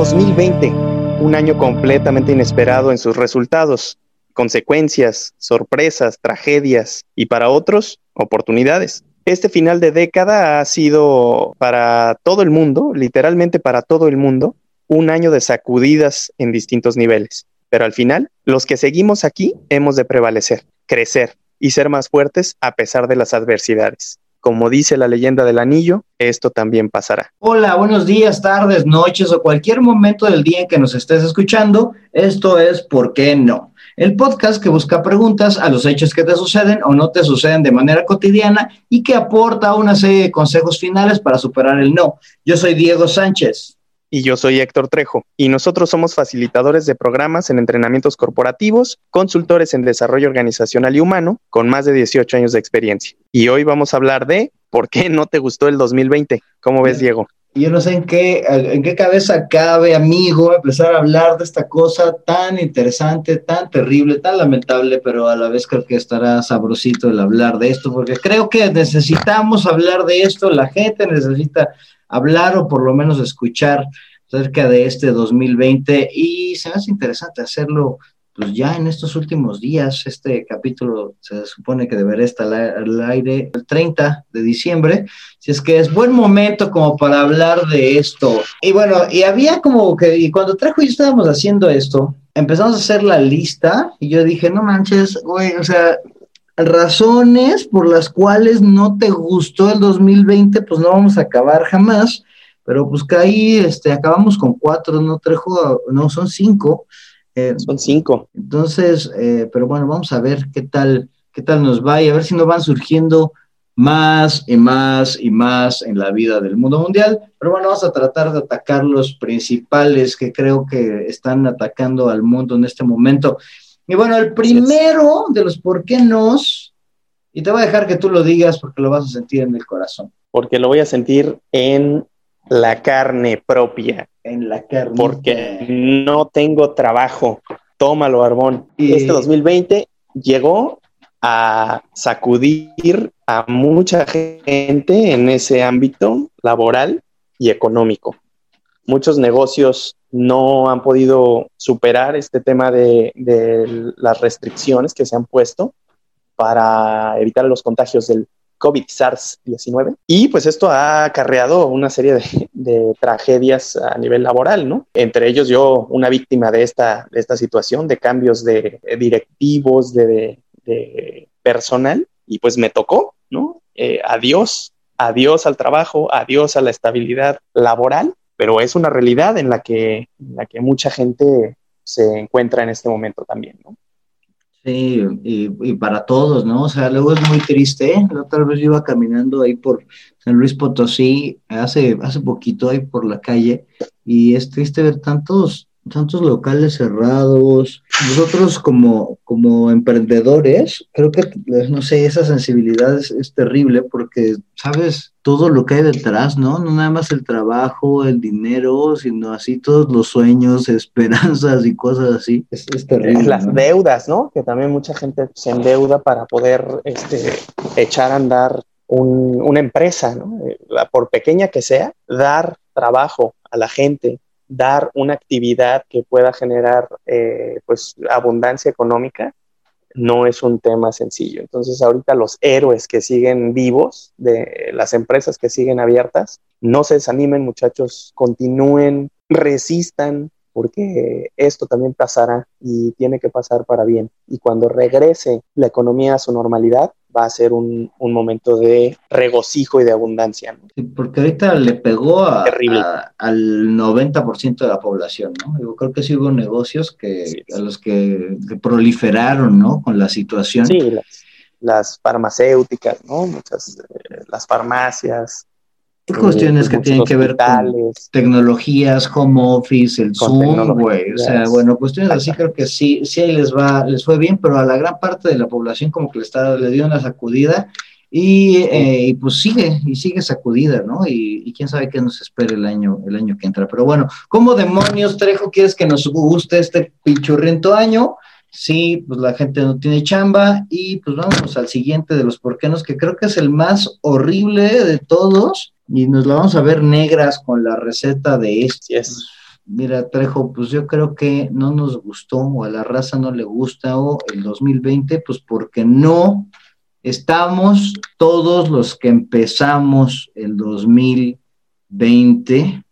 2020, un año completamente inesperado en sus resultados, consecuencias, sorpresas, tragedias y para otros, oportunidades. Este final de década ha sido para todo el mundo, literalmente para todo el mundo, un año de sacudidas en distintos niveles. Pero al final, los que seguimos aquí hemos de prevalecer, crecer y ser más fuertes a pesar de las adversidades. Como dice la leyenda del anillo, esto también pasará. Hola, buenos días, tardes, noches o cualquier momento del día en que nos estés escuchando. Esto es ¿Por qué no? El podcast que busca preguntas a los hechos que te suceden o no te suceden de manera cotidiana y que aporta una serie de consejos finales para superar el no. Yo soy Diego Sánchez y yo soy Héctor Trejo, y nosotros somos facilitadores de programas en entrenamientos corporativos, consultores en desarrollo organizacional y humano, con más de 18 años de experiencia. Y hoy vamos a hablar de por qué no te gustó el 2020. ¿Cómo ves, Diego? Yo no sé en qué, en qué cabeza cabe, amigo, empezar a hablar de esta cosa tan interesante, tan terrible, tan lamentable, pero a la vez creo que estará sabrosito el hablar de esto, porque creo que necesitamos hablar de esto, la gente necesita hablar o por lo menos escuchar acerca de este 2020 y se me hace interesante hacerlo pues ya en estos últimos días. Este capítulo se supone que deberá estar al aire el 30 de diciembre, si es que es buen momento como para hablar de esto. Y bueno, y había como que, y cuando trajo y estábamos haciendo esto, empezamos a hacer la lista y yo dije, no manches, güey, o sea, razones por las cuales no te gustó el 2020, pues no vamos a acabar jamás, pero pues que ahí este, acabamos con cuatro, no Trejo, no, son cinco. Eh, son cinco. Entonces, eh, pero bueno, vamos a ver qué tal, qué tal nos va y a ver si nos van surgiendo más y más y más en la vida del mundo mundial. Pero bueno, vamos a tratar de atacar los principales que creo que están atacando al mundo en este momento. Y bueno, el primero de los por qué nos, y te voy a dejar que tú lo digas porque lo vas a sentir en el corazón. Porque lo voy a sentir en la carne propia. En la carne. Porque no tengo trabajo. Tómalo, Arbón. Y... Este 2020 llegó a sacudir a mucha gente en ese ámbito laboral y económico. Muchos negocios no han podido superar este tema de, las restricciones que se han puesto para evitar los contagios del COVID SARS-19. Y pues esto ha acarreado una serie de, tragedias a nivel laboral, ¿no? Entre ellos yo, una víctima de esta, de esta situación, de cambios de, directivos, de, personal, y pues me tocó, ¿no? Eh, adiós, adiós al trabajo, adiós a la estabilidad laboral pero es una realidad en la que, la que mucha gente se encuentra en este momento también, ¿no? Sí, y, para todos, ¿no? O sea, luego es muy triste. La otra vez iba caminando ahí por San Luis Potosí, hace, hace poquito ahí por la calle, y es triste ver tantos, tantos locales cerrados. Nosotros como, como emprendedores, creo que, no sé, esa sensibilidad es, terrible porque, ¿sabes? Todo lo que hay detrás, ¿no? No nada más el trabajo, el dinero, sino así todos los sueños, esperanzas y cosas así. Es, terrible. Las deudas, ¿no? Que también mucha gente se endeuda para poder este, echar a andar una empresa, ¿no? Eh, por pequeña que sea, dar trabajo a la gente, dar una actividad que pueda generar eh, pues abundancia económica no es un tema sencillo. Entonces ahorita los héroes que siguen vivos, de las empresas que siguen abiertas, no se desanimen muchachos, continúen, resistan, porque esto también pasará y tiene que pasar para bien. Y cuando regrese la economía a su normalidad, va a ser un, momento de regocijo y de abundancia. porque ahorita le pegó a, al 90% de la población, ¿no? Yo creo que sí hubo negocios que, a los que, proliferaron, ¿no? Con la situación. Sí, las, farmacéuticas, ¿no? Muchas, eh, las farmacias, cuestiones que tienen que ver con tecnologías, home office, el Zoom, güey. O sea, bueno, cuestiones así creo que sí, sí les va, les fue bien, pero a la gran parte de la población como que le, está, le dio una sacudida y, eh, y pues sigue, y sigue sacudida, ¿no? Y, y, quién sabe qué nos espera el año, el año que entra. Pero bueno, ¿cómo demonios, Trejo, quieres que nos guste este pichurriento año? Sí, pues la gente no tiene chamba y pues vamos al siguiente de los porquenos, que creo que es el más horrible de todos y nos la vamos a ver negras con la receta de este. Mira, Trejo, pues yo creo que no nos gustó o a la raza no le gusta o el 2020, pues porque no estamos todos los que empezamos el 2020.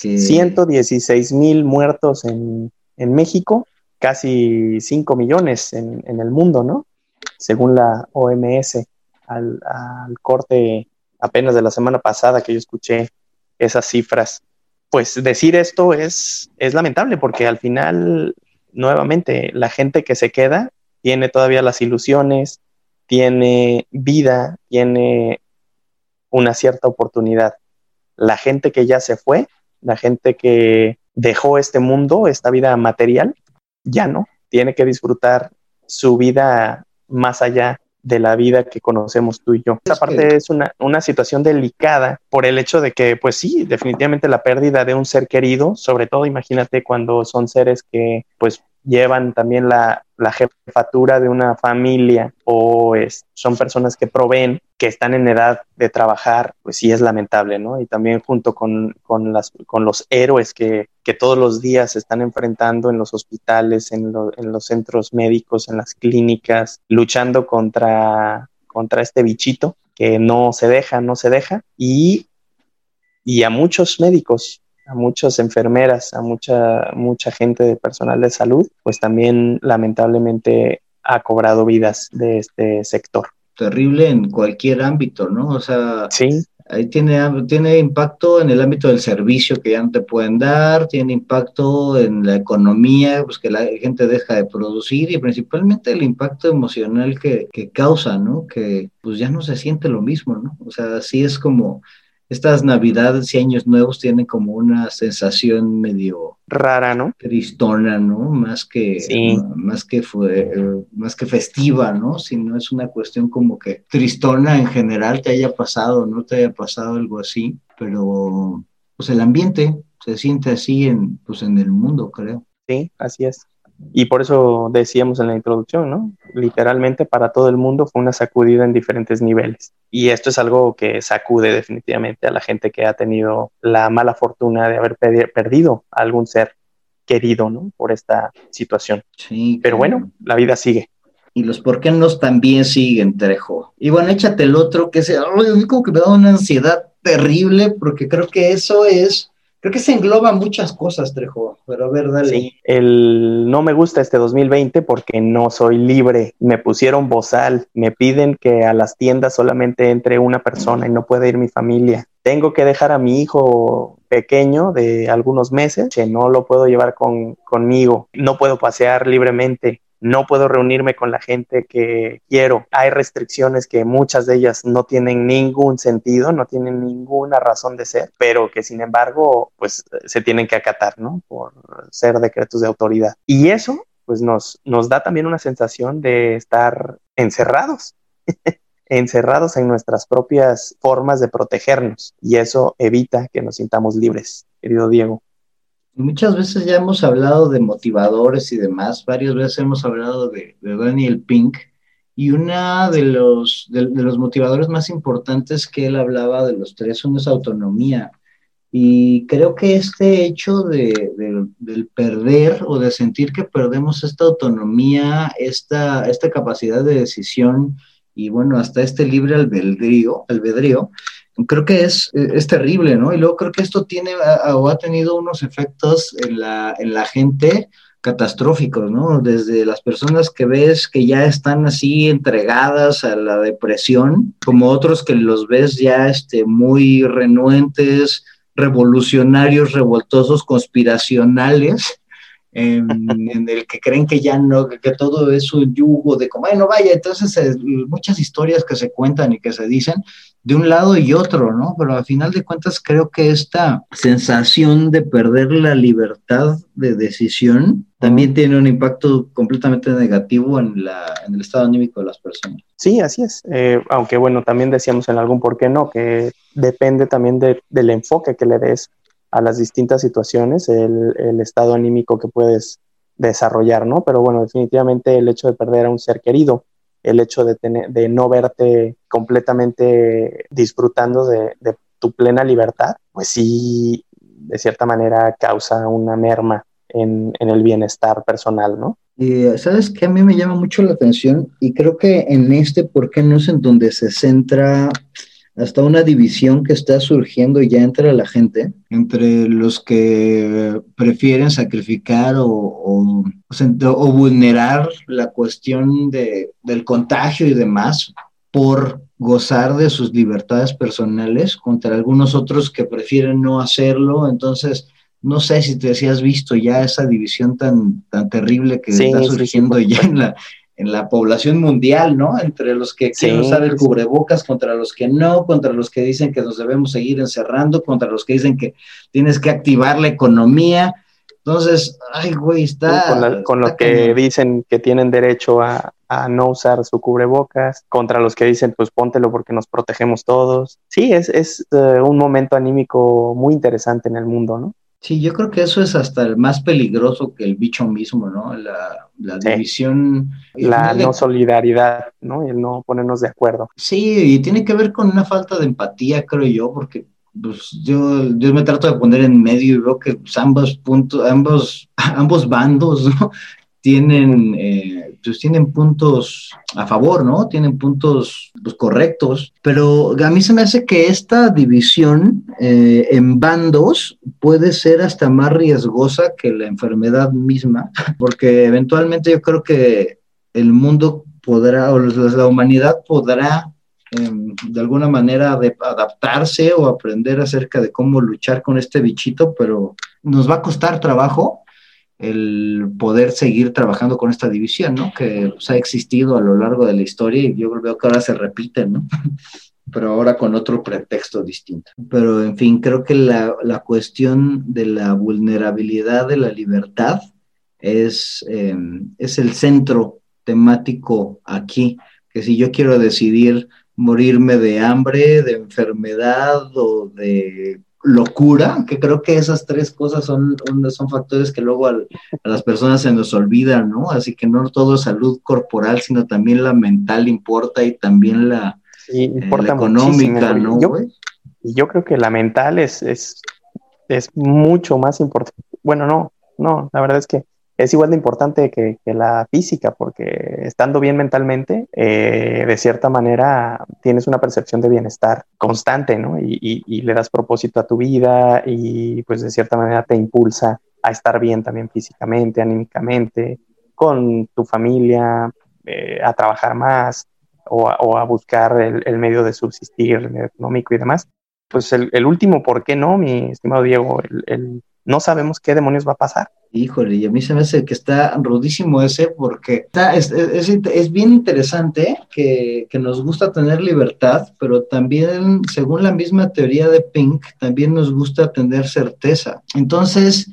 Que... 116 mil muertos en, en, México, casi 5 millones en, en, el mundo, ¿no? Según la OMS, al, al corte apenas de la semana pasada que yo escuché esas cifras pues decir esto es, es lamentable porque al final, nuevamente, la gente que se queda tiene todavía las ilusiones, tiene vida, tiene una cierta oportunidad. La gente que ya se fue, la gente que dejó este mundo, esta vida material, ya no, tiene que disfrutar su vida más allá de la vida que conocemos tú y yo. Esa parte es una, una situación delicada por el hecho de que, pues sí, definitivamente la pérdida de un ser querido, sobre todo imagínate cuando son seres que pues llevan también la, la jefatura de una familia o es, son personas que proveen, que están en edad de trabajar, pues sí es lamentable, ¿no? Y también junto con, con, las, con los héroes que, que todos los días se están enfrentando en los hospitales, en, lo, en los centros médicos, en las clínicas, luchando contra, contra este bichito que no se deja, no se deja, y, y a muchos médicos a muchas enfermeras, a mucha, mucha gente de personal de salud, pues también lamentablemente ha cobrado vidas de este sector. Terrible en cualquier ámbito, ¿no? O sea, sí. ahí tiene, tiene impacto en el ámbito del servicio que ya no te pueden dar, tiene impacto en la economía, pues que la gente deja de producir y principalmente el impacto emocional que, que causa, ¿no? Que pues ya no se siente lo mismo, ¿no? O sea, así es como estas navidades y años nuevos tienen como una sensación medio rara, ¿no? Tristona, ¿no? Más que, más que fue, más que festiva, ¿no? Sino es una cuestión como que tristona en general te haya pasado, no te haya pasado algo así, pero pues el ambiente se siente así en, pues en el mundo, creo. Sí, así es. Y por eso decíamos en la introducción, ¿no? Literalmente para todo el mundo fue una sacudida en diferentes niveles. Y esto es algo que sacude definitivamente a la gente que ha tenido la mala fortuna de haber perdido a algún ser querido, ¿no? Por esta situación. Sí. Pero bueno, la vida sigue. Y los por qué no también siguen, Trejo. Y bueno, échate el otro, que es, como que me da una ansiedad terrible, porque creo que eso es Creo que se engloba muchas cosas, Trejo, pero a ver, dale. Sí, el no me gusta este 2020 porque no soy libre. Me pusieron bozal, me piden que a las tiendas solamente entre una persona y no puede ir mi familia. Tengo que dejar a mi hijo pequeño de algunos meses, que no lo puedo llevar con, conmigo. No puedo pasear libremente no puedo reunirme con la gente que quiero. Hay restricciones que muchas de ellas no tienen ningún sentido, no tienen ninguna razón de ser, pero que sin embargo, pues se tienen que acatar, ¿no? Por ser decretos de autoridad. Y eso, pues nos, nos da también una sensación de estar encerrados. encerrados en nuestras propias formas de protegernos y eso evita que nos sintamos libres, querido Diego. Muchas veces ya hemos hablado de motivadores y demás, varias veces hemos hablado de, Daniel Pink, y uno de los, de, los motivadores más importantes que él hablaba de los tres, uno es autonomía. Y creo que este hecho de, del perder o de sentir que perdemos esta autonomía, esta, esta capacidad de decisión y bueno, hasta este libre albedrío, albedrío creo que es, es terrible, ¿no? Y luego creo que esto tiene o ha tenido unos efectos en la, en la gente catastróficos, ¿no? Desde las personas que ves que ya están así entregadas a la depresión, como otros que los ves ya este, muy renuentes, revolucionarios, revoltosos, conspiracionales, en, el que creen que ya no, que, todo es un yugo de como, no vaya, entonces eh, muchas historias que se cuentan y que se dicen de un lado y otro, ¿no? Pero al final de cuentas creo que esta sensación de perder la libertad de decisión también tiene un impacto completamente negativo en, la, en el estado anímico de las personas. Sí, así es. Eh, aunque bueno, también decíamos en algún por qué no, que depende también del enfoque que le des a las distintas situaciones, el, el, estado anímico que puedes desarrollar, ¿no? Pero bueno, definitivamente el hecho de perder a un ser querido, el hecho de, no verte completamente disfrutando de, de tu plena libertad, pues sí, de cierta manera causa una merma en, el bienestar personal, ¿no? Y sabes que a mí me llama mucho la atención y creo que en este, ¿por qué no es en donde se centra hasta una división que está surgiendo ya entre la gente, entre los que prefieren sacrificar o, o, o vulnerar la cuestión de, del contagio y demás por gozar de sus libertades personales contra algunos otros que prefieren no hacerlo. Entonces, no sé si te si has visto ya esa división tan, tan terrible que está surgiendo ya en la, en la población mundial, ¿no? Entre los que quieren usar el cubrebocas, contra los que no, contra los que dicen que nos debemos seguir encerrando, contra los que dicen que tienes que activar la economía. Entonces, ay, güey, está. con, los que dicen que tienen derecho a, no usar su cubrebocas, contra los que dicen, pues póntelo porque nos protegemos todos. Sí, es, es eh, un momento anímico muy interesante en el mundo, ¿no? Sí, yo creo que eso es hasta el más peligroso que el bicho mismo, ¿no? La, división. La no solidaridad, ¿no? El no ponernos de acuerdo. Sí, y tiene que ver con una falta de empatía, creo yo, porque pues yo, yo me trato de poner en medio y veo que pues, ambos puntos, ambos, ambos bandos, ¿no? tienen, eh, pues tienen puntos a favor, ¿no? Tienen puntos pues, correctos, pero a mí se me hace que esta división eh, en bandos puede ser hasta más riesgosa que la enfermedad misma, porque eventualmente yo creo que el mundo podrá, o la humanidad podrá em, de alguna manera adaptarse o aprender acerca de cómo luchar con este bichito, pero nos va a costar trabajo el poder seguir trabajando con esta división, ¿no? Que pues, ha existido a lo largo de la historia y yo veo que ahora se repite, ¿no? Pero ahora con otro pretexto distinto. Pero, en fin, creo que la, la cuestión de la vulnerabilidad de la libertad es, em, es el centro temático aquí, que si yo quiero decidir morirme de hambre, de enfermedad o de locura, que creo que esas tres cosas son, son factores que luego a las personas se nos olvidan, ¿no? Así que no todo es salud corporal, sino también la mental importa y también la, eh, económica, ¿no? Yo, yo creo que la mental es, es, es mucho más importante. Bueno, no, no, la verdad es que es igual de importante que, la física, porque estando bien mentalmente, eh, de cierta manera tienes una percepción de bienestar constante, ¿no? Y, le das propósito a tu vida y pues de cierta manera te impulsa a estar bien también físicamente, anímicamente, con tu familia, eh, a trabajar más o a, buscar el, medio de subsistir, el económico y demás. Pues el, último, ¿por qué no, mi estimado Diego? el no sabemos qué demonios va a pasar. Híjole, y a mí se me hace que está rudísimo ese porque está, es, es, es, bien interesante que, que, nos gusta tener libertad, pero también, según la misma teoría de Pink, también nos gusta tener certeza. Entonces,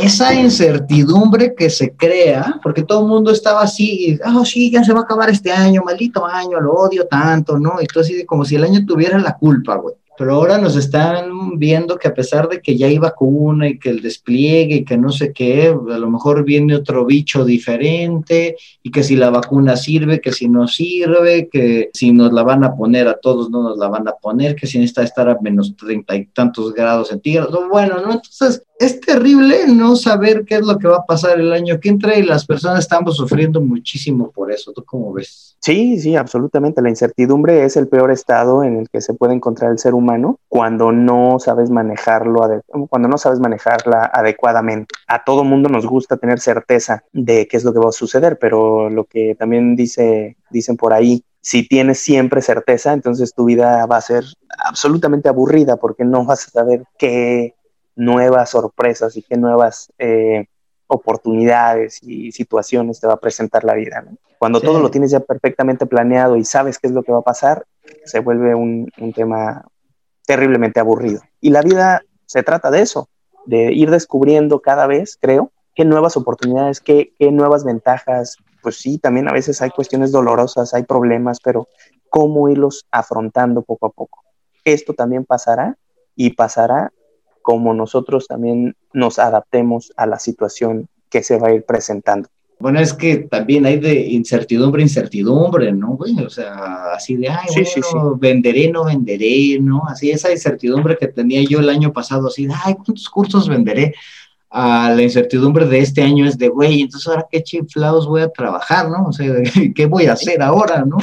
esa incertidumbre que se crea, porque todo el mundo estaba así, y, oh, sí, ya se va a acabar este año, maldito año, lo odio tanto, ¿no? Y todo así como si el año tuviera la culpa, güey. Pero ahora nos están viendo que a pesar de que ya hay vacuna y que el despliegue y que no sé qué, a lo mejor viene otro bicho diferente y que si la vacuna sirve, que si no sirve, que si nos la van a poner a todos no nos la van a poner, que si necesita estar a menos treinta y tantos grados centígrados. Bueno, ¿no? Entonces es terrible no saber qué es lo que va a pasar el año que entra y las personas estamos sufriendo muchísimo por eso. ¿Tú cómo ves? Sí, sí, absolutamente. La incertidumbre es el peor estado en el que se puede encontrar el ser humano cuando no sabes manejarlo, cuando no sabes manejarla adecuadamente. A todo mundo nos gusta tener certeza de qué es lo que va a suceder, pero lo que también dice, dicen por ahí, si tienes siempre certeza, entonces tu vida va a ser absolutamente aburrida porque no vas a saber qué nuevas sorpresas y qué nuevas eh, oportunidades y situaciones te va a presentar la vida. Cuando todo lo tienes ya perfectamente planeado y sabes qué es lo que va a pasar, se vuelve un, tema terriblemente aburrido. Y la vida se trata de eso, de ir descubriendo cada vez, creo, qué nuevas oportunidades, qué, qué nuevas ventajas. Pues sí, también a veces hay cuestiones dolorosas, hay problemas, pero cómo irlos afrontando poco a poco. Esto también pasará y pasará como nosotros también nos adaptemos a la situación que se va a ir presentando. Bueno, es que también hay de incertidumbre, incertidumbre, ¿no, güey? O sea, así de, ay, bueno, venderé, no venderé, ¿no? Así esa incertidumbre que tenía yo el año pasado, así de, ay, ¿cuántos cursos venderé? a la incertidumbre de este año es de, güey, entonces ahora qué chiflados voy a trabajar, ¿no? O sea, ¿qué voy a hacer ahora, ¿no?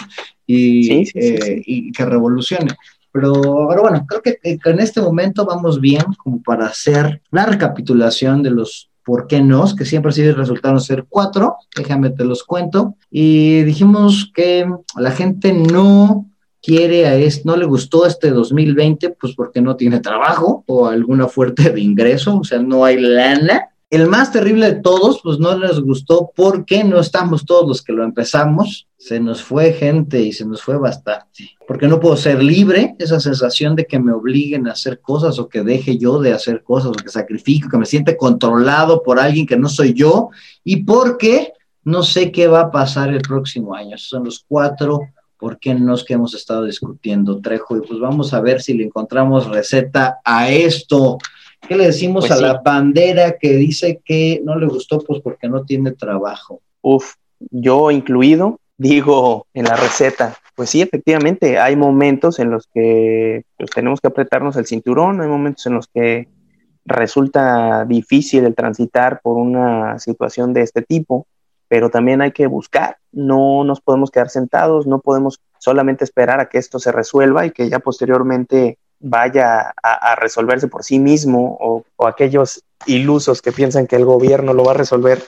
Y, eh, y que revolucione. Pero, pero bueno, creo que, en este momento vamos bien como para hacer la recapitulación de los por qué no, que siempre sí resultaron ser cuatro, déjame te los cuento. Y dijimos que la gente no quiere a este, no le gustó este 2020, pues porque no tiene trabajo o alguna fuerte de ingreso, o sea, no hay lana. El más terrible de todos, pues no les gustó porque no estamos todos los que lo empezamos. Se nos fue gente y se nos fue bastante. Porque no puedo ser libre, esa sensación de que me obliguen a hacer cosas o que deje yo de hacer cosas o que sacrifico, que me siente controlado por alguien que no soy yo. Y porque no sé qué va a pasar el próximo año. Esos son los cuatro por qué no que hemos estado discutiendo, Trejo. Y pues vamos a ver si le encontramos receta a esto. ¿Qué le decimos pues a la bandera que dice que no le gustó? Pues porque no tiene trabajo. Uf, yo incluido, digo en la receta, pues sí, efectivamente, hay momentos en los que pues, tenemos que apretarnos el cinturón, hay momentos en los que resulta difícil el transitar por una situación de este tipo, pero también hay que buscar, no nos podemos quedar sentados, no podemos solamente esperar a que esto se resuelva y que ya posteriormente vaya a, resolverse por sí mismo o, aquellos ilusos que piensan que el gobierno lo va a resolver,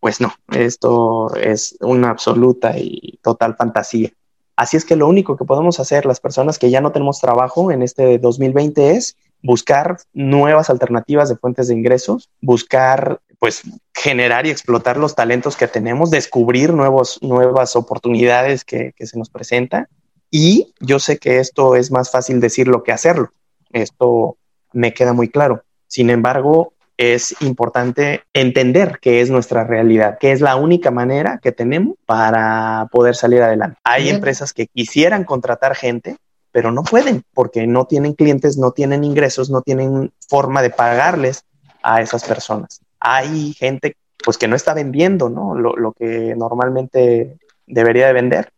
pues no, esto es una absoluta y total fantasía. Así es que lo único que podemos hacer las personas que ya no tenemos trabajo en este 2020 es buscar nuevas alternativas de fuentes de ingresos, buscar pues generar y explotar los talentos que tenemos, descubrir nuevos, nuevas oportunidades que, que se nos presentan. Y yo sé que esto es más fácil decirlo que hacerlo. Esto me queda muy claro. Sin embargo, es importante entender que es nuestra realidad, que es la única manera que tenemos para poder salir adelante. Hay empresas que quisieran contratar gente, pero no pueden porque no tienen clientes, no tienen ingresos, no tienen forma de pagarles a esas personas. Hay gente pues que no está vendiendo ¿no? Lo, lo que normalmente debería de vender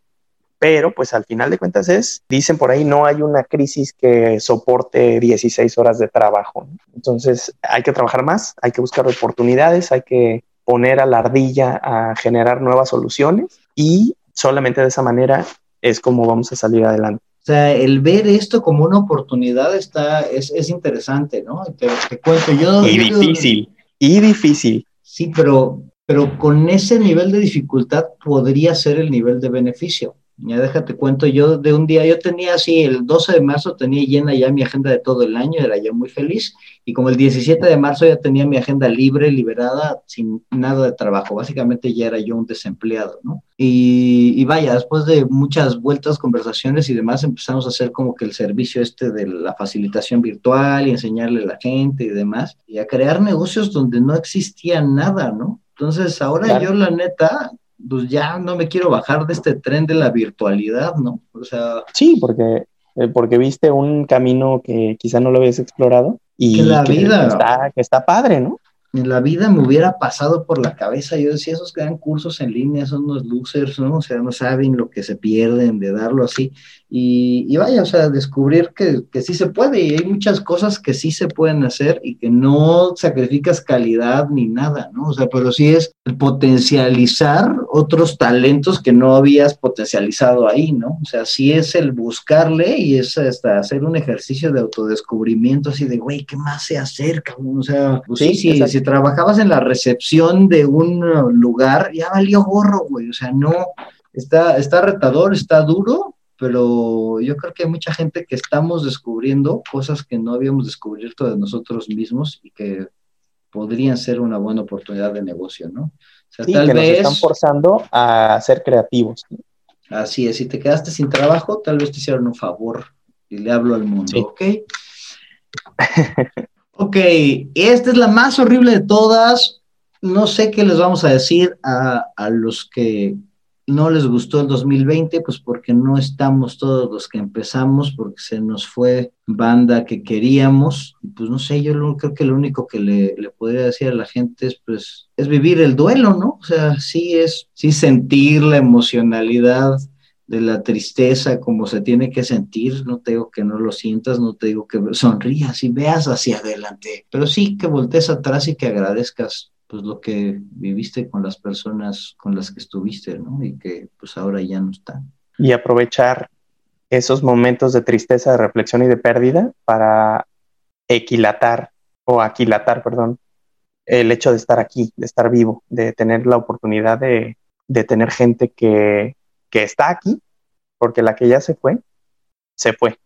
pero pues al final de cuentas es, dicen por ahí, no hay una crisis que soporte 16 horas de trabajo. Entonces hay que trabajar más, hay que buscar oportunidades, hay que poner a la ardilla a generar nuevas soluciones y solamente de esa manera es como vamos a salir adelante. O sea, el ver esto como una oportunidad está, es, es interesante, ¿no? Te, te cuento yo. Y difícil, y difícil. Sí, pero, pero con ese nivel de dificultad podría ser el nivel de beneficio. Ya déjate cuento, yo de un día, yo tenía así, el 12 de marzo tenía llena ya mi agenda de todo el año, era yo muy feliz, y como el 17 de marzo ya tenía mi agenda libre, liberada, sin nada de trabajo, básicamente ya era yo un desempleado, ¿no? Y, y vaya, después de muchas vueltas, conversaciones y demás, empezamos a hacer como que el servicio este de la facilitación virtual y enseñarle a la gente y demás, y a crear negocios donde no existía nada, ¿no? Entonces, ahora yo la neta, pues ya no me quiero bajar de este tren de la virtualidad, ¿no? O sea... Sí, porque, eh, porque viste un camino que quizá no lo habías explorado y que la vida está, que está padre, ¿no? en la vida me hubiera pasado por la cabeza. Yo decía, esos que dan cursos en línea son unos losers, ¿no? O sea, no saben lo que se pierden de darlo así. Y, vaya, o sea, descubrir que, que, sí se puede y hay muchas cosas que sí se pueden hacer y que no sacrificas calidad ni nada, ¿no? O sea, pero sí es el potencializar otros talentos que no habías potencializado ahí, ¿no? O sea, sí es el buscarle y es hasta hacer un ejercicio de autodescubrimiento así de, güey, ¿qué más sé hacer, cabrón? O sea, pues sí, sí, si trabajabas en la recepción de un lugar, ya valió gorro, güey, o sea, no, está, está retador, está duro, pero yo creo que hay mucha gente que estamos descubriendo cosas que no habíamos descubierto de nosotros mismos y que podrían ser una buena oportunidad de negocio, ¿no? O sea, tal que vez, nos están forzando a ser creativos. Así es, si te quedaste sin trabajo, tal vez te hicieron un favor y le hablo al mundo, ¿ok? ok, esta es la más horrible de todas. No sé qué les vamos a decir a, a los que no les gustó el 2020, pues porque no estamos todos los que empezamos, porque se nos fue banda que queríamos. Y pues no sé, yo creo que lo único que le, le, podría decir a la gente es pues es vivir el duelo, ¿no? O sea, sí es, sí sentir la emocionalidad de la tristeza como se tiene que sentir, no te digo que no lo sientas, no te digo que sonrías y veas hacia adelante, pero sí que voltees atrás y que agradezcas pues lo que viviste con las personas con las que estuviste, ¿no? Y que pues ahora ya no están. Y aprovechar esos momentos de tristeza, de reflexión y de pérdida para equilatar o aquilatar, perdón, el hecho de estar aquí, de estar vivo, de tener la oportunidad de, de tener gente que, que está aquí, porque la que ya se fue, se fue.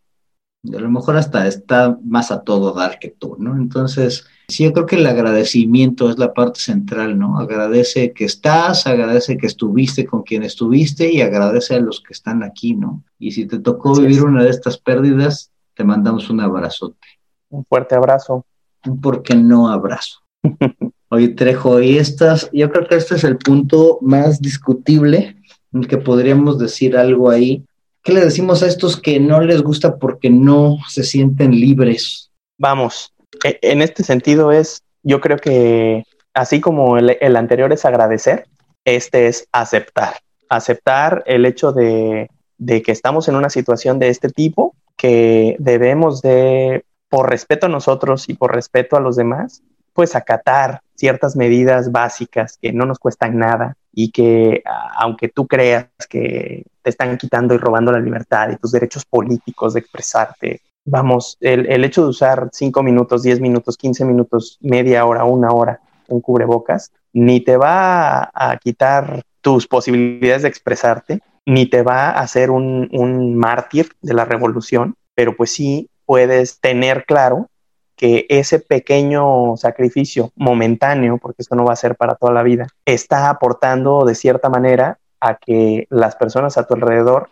A lo mejor hasta está más a todo dar que tú, ¿no? Entonces, sí, yo creo que el agradecimiento es la parte central, ¿no? Agradece que estás, agradece que estuviste con quien estuviste y agradece a los que están aquí, ¿no? Y si te tocó vivir una de estas pérdidas, te mandamos un abrazote. Un fuerte abrazo. Un por qué no abrazo. Oye, Trejo, y estas, yo creo que este es el punto más discutible en que podríamos decir algo ahí ¿Qué le decimos a estos que no les gusta porque no se sienten libres? Vamos, e, en este sentido es, yo creo que así como el, anterior es agradecer, este es aceptar. Aceptar el hecho de, de que estamos en una situación de este tipo, que debemos de, por respeto a nosotros y por respeto a los demás, pues acatar ciertas medidas básicas que no nos cuestan nada y que aunque tú creas que te están quitando y robando la libertad y tus derechos políticos de expresarte, vamos, el, el hecho de usar cinco minutos, diez minutos, quince minutos, media hora, una hora un cubrebocas, ni te va a, a quitar tus posibilidades de expresarte, ni te va a hacer un, un mártir de la revolución, pero pues sí puedes tener claro que ese pequeño sacrificio momentáneo, porque esto no va a ser para toda la vida, está aportando de cierta manera a que las personas a tu alrededor,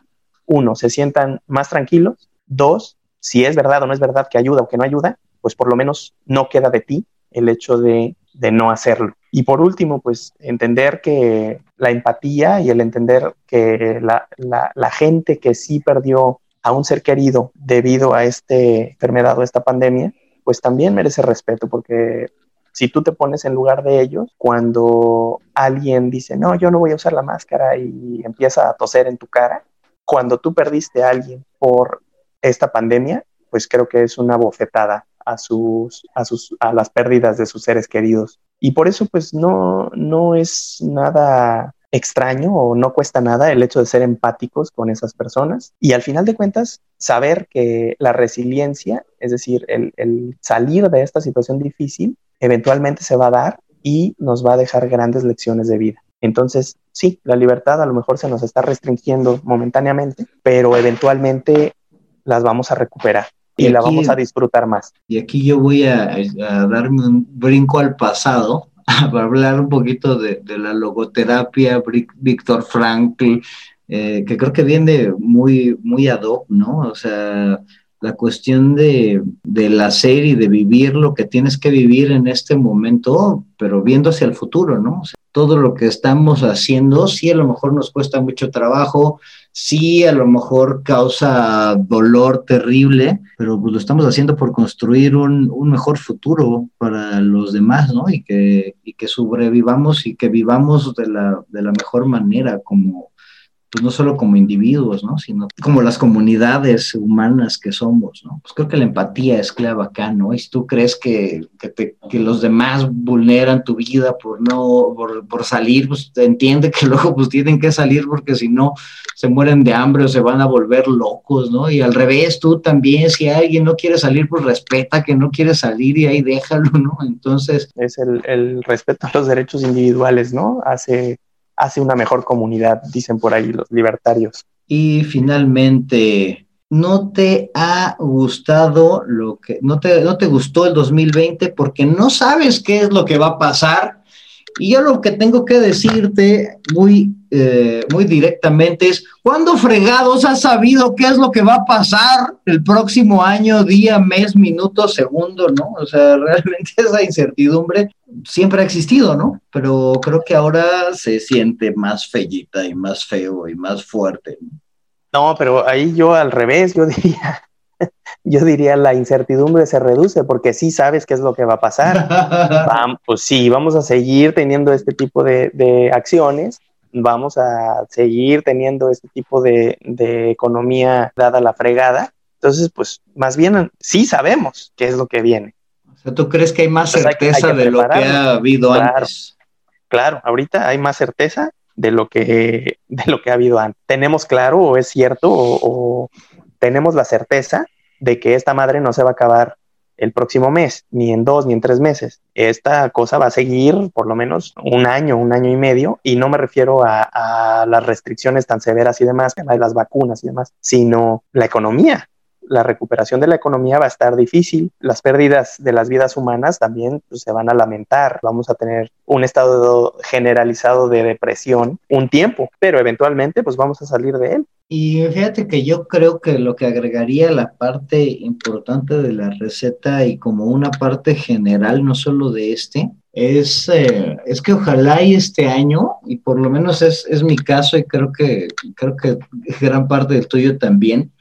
uno, se sientan más tranquilos, dos, si es verdad o no es verdad que ayuda o que no ayuda, pues por lo menos no queda de ti el hecho de, no hacerlo. Y por último, pues entender que la empatía y el entender que la, gente que sí perdió a un ser querido debido a esta enfermedad o esta pandemia, pues también merece respeto, porque si tú te pones en lugar de ellos, cuando alguien dice, no, yo no voy a usar la máscara y empieza a toser en tu cara, cuando tú perdiste a alguien por esta pandemia, pues creo que es una bofetada a sus, a sus, a las pérdidas de sus seres queridos. Y por eso, pues no, no es nada extraño o no cuesta nada el hecho de ser empáticos con esas personas y al final de cuentas saber que la resiliencia, es decir, el, salir de esta situación difícil, eventualmente se va a dar y nos va a dejar grandes lecciones de vida. Entonces, sí, la libertad a lo mejor se nos está restringiendo momentáneamente, pero eventualmente las vamos a recuperar y, la vamos a disfrutar más. Y aquí yo voy a, a darme un brinco al pasado para hablar un poquito de, la logoterapia, Víctor Frankl, eh, que creo que viene muy, muy ad hoc, ¿no? O sea, la cuestión de, del hacer y de vivir lo que tienes que vivir en este momento, pero viendo hacia el futuro, ¿no? todo lo que estamos haciendo, sí a lo mejor nos cuesta mucho trabajo, sí a lo mejor causa dolor terrible, pero pues lo estamos haciendo por construir un, un mejor futuro para los demás, ¿no? Y que, y que sobrevivamos y que vivamos de la, de la mejor manera como, pues no solo como individuos, ¿no? Sino como las comunidades humanas que somos, ¿no? Pues creo que la empatía es clave acá, ¿no? Y si tú crees que, que, los demás vulneran tu vida por no, por, salir, pues entiende que luego pues tienen que salir porque si no se mueren de hambre o se van a volver locos, ¿no? Y al revés, tú también, si alguien no quiere salir, pues respeta que no quiere salir y ahí déjalo, ¿no? Entonces... Es el, el respeto a los derechos individuales, ¿no? Hace hace una mejor comunidad, dicen por ahí los libertarios. Y finalmente, ¿no te ha gustado lo que, no te, no te gustó el 2020 porque no sabes qué es lo que va a pasar? Y yo lo que tengo que decirte muy, eh, muy directamente es, ¿cuándo fregados has sabido qué es lo que va a pasar el próximo año, día, mes, minuto, segundo, no? O sea, realmente esa incertidumbre siempre ha existido, ¿no? Pero creo que ahora se siente más fellita y más feo y más fuerte. No, pero ahí yo al revés, yo diría, yo diría la incertidumbre se reduce porque sí sabes qué es lo que va a pasar. pues sí, vamos a seguir teniendo este tipo de, acciones, vamos a seguir teniendo este tipo de, economía dada la fregada. Entonces, pues más bien sí sabemos qué es lo que viene. Sea, ¿tú crees que hay más certeza de lo que ha habido antes? Claro, ahorita hay más certeza de lo que de lo que ha habido antes. Tenemos claro o es cierto o tenemos la certeza de que esta madre no se va a acabar el próximo mes, ni en dos, ni en tres meses. Esta cosa va a seguir por lo menos un año, un año y medio, y no me refiero a, las restricciones tan severas y demás, las vacunas y demás, sino la economía la recuperación de la economía va a estar difícil, las pérdidas de las vidas humanas también pues, se van a lamentar, vamos a tener un estado generalizado de depresión un tiempo, pero eventualmente pues vamos a salir de él. Y fíjate que yo creo que lo que agregaría la parte importante de la receta y como una parte general, no solo de este, es, eh, es que ojalá y este año, y por lo menos es, es mi caso y creo que, creo que gran parte del tuyo también,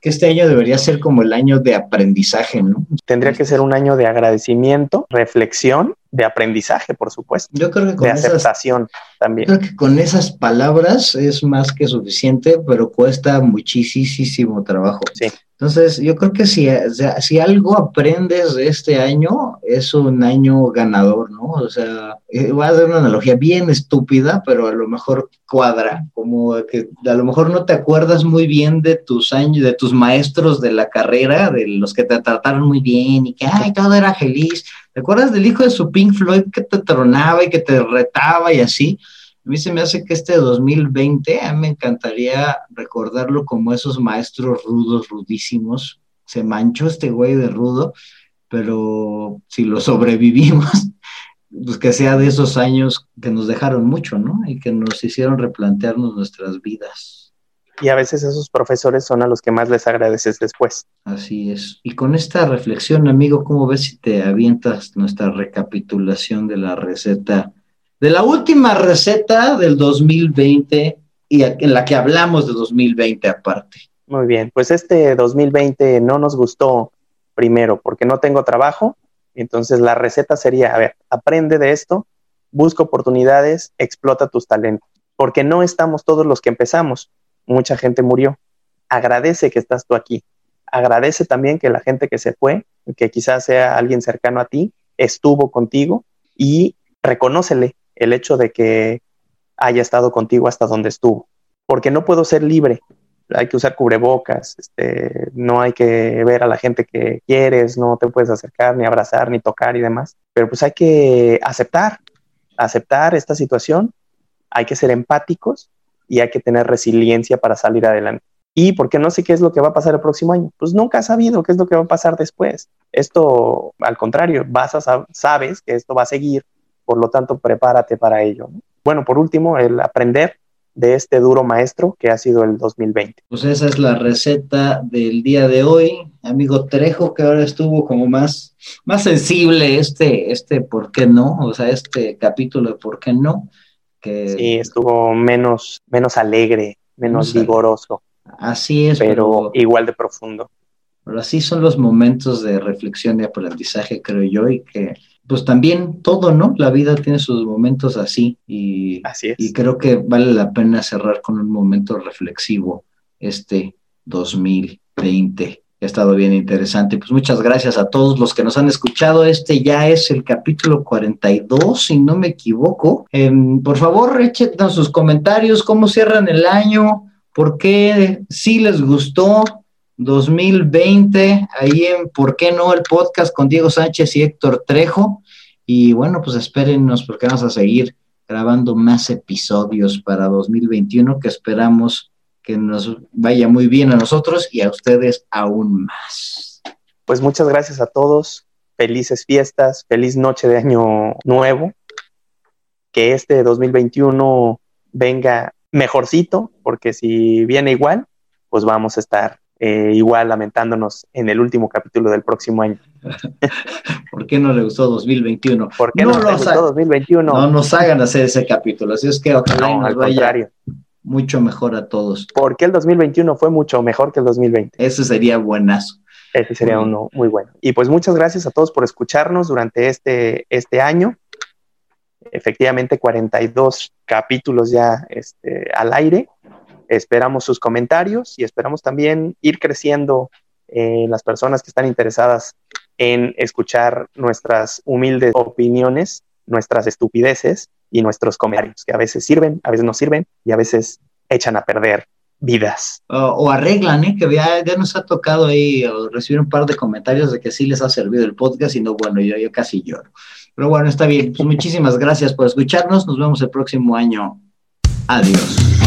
que este año debería ser como el año de aprendizaje, ¿no? Tendría que ser un año de agradecimiento, reflexión, de aprendizaje, por supuesto. Yo creo que con de aceptación también. Creo que con esas palabras es más que suficiente, pero cuesta muchísimo trabajo. Sí. Entonces, yo creo que si, si algo aprendes de este año, es un año ganador, ¿no? O sea, eh, voy a dar una analogía bien estúpida, pero a lo mejor cuadra, como que a lo mejor no te acuerdas muy bien de tus años, de tus maestros de la carrera, de los que te trataron muy bien y que, ay, todo era feliz. ¿Te acuerdas del hijo de su Pink Floyd que te tronaba y que te retaba y así? A mí se me hace que este 2020, a mí me encantaría recordarlo como esos maestros rudos, rudísimos. Se manchó este güey de rudo, pero si lo sobrevivimos, pues que sea de esos años que nos dejaron mucho, ¿no? Y que nos hicieron replantearnos nuestras vidas. Y a veces esos profesores son a los que más les agradeces después. Así es. Y con esta reflexión, amigo, ¿cómo ves si te avientas nuestra recapitulación de la receta de la última receta del 2020 y en la que hablamos de 2020 aparte. Muy bien, pues este 2020 no nos gustó primero porque no tengo trabajo, entonces la receta sería, a ver, aprende de esto, busca oportunidades, explota tus talentos, porque no estamos todos los que empezamos, mucha gente murió, agradece que estás tú aquí, agradece también que la gente que se fue, que quizás sea alguien cercano a ti, estuvo contigo y reconócele el hecho de que haya estado contigo hasta donde estuvo, porque no puedo ser libre, hay que usar cubrebocas, este, no hay que ver a la gente que quieres, no te puedes acercar, ni abrazar, ni tocar y demás, pero pues hay que aceptar, aceptar esta situación, hay que ser empáticos y hay que tener resiliencia para salir adelante. Y porque no sé qué es lo que va a pasar el próximo año, pues nunca has sabido qué es lo que va a pasar después. Esto, al contrario, vas sabes que esto va a seguir por lo tanto prepárate para ello. Bueno, por último, el aprender de este duro maestro que ha sido el 2020. Pues esa es la receta del día de hoy, amigo Trejo, que ahora estuvo como más, más sensible este, este por qué no, o sea, este capítulo de por qué no. Que... Sí, estuvo menos, menos alegre, menos vigoroso. Así es. pero, igual de profundo. Pero así son los momentos de reflexión y aprendizaje, creo yo, y que pues también todo, ¿no? La vida tiene sus momentos así y, y creo que vale la pena cerrar con un momento reflexivo este 2020. Ha estado bien interesante. Pues muchas gracias a todos los que nos han escuchado. Este ya es el capítulo 42, si no me equivoco. Em, por favor, echen sus comentarios, cómo cierran el año, por qué sí les gustó, 2020, ahí en ¿Por qué no? El podcast con Diego Sánchez y Héctor Trejo. Y bueno, pues espérennos porque vamos a seguir grabando más episodios para 2021 que esperamos que nos vaya muy bien a nosotros y a ustedes aún más. Pues muchas gracias a todos, felices fiestas, feliz noche de año nuevo, que este 2021 venga mejorcito, porque si viene igual, pues vamos a estar eh, igual lamentándonos en el último capítulo del próximo año. ¿Por qué no le gustó 2021? ¿Por qué no, le gustó 2021? No nos hagan hacer ese capítulo, así es que ojalá nos vaya mucho mejor a todos. ¿Por qué el 2021 fue mucho mejor que el 2020? Ese sería buenazo. Ese sería uno muy bueno. Y pues muchas gracias a todos por escucharnos durante este, este año. Efectivamente, 42 capítulos ya este, al aire. Esperamos sus comentarios y esperamos también ir creciendo en las personas que están interesadas en escuchar nuestras humildes opiniones, nuestras estupideces y nuestros comentarios, que a veces sirven, a veces no sirven y a veces echan a perder vidas. o arreglan, ¿eh? que ya, nos ha tocado ahí recibir un par de comentarios de que sí les ha servido el podcast y no, bueno, yo, yo casi lloro. Pero bueno, está bien. Pues muchísimas gracias por escucharnos. Nos vemos el próximo año. Adiós.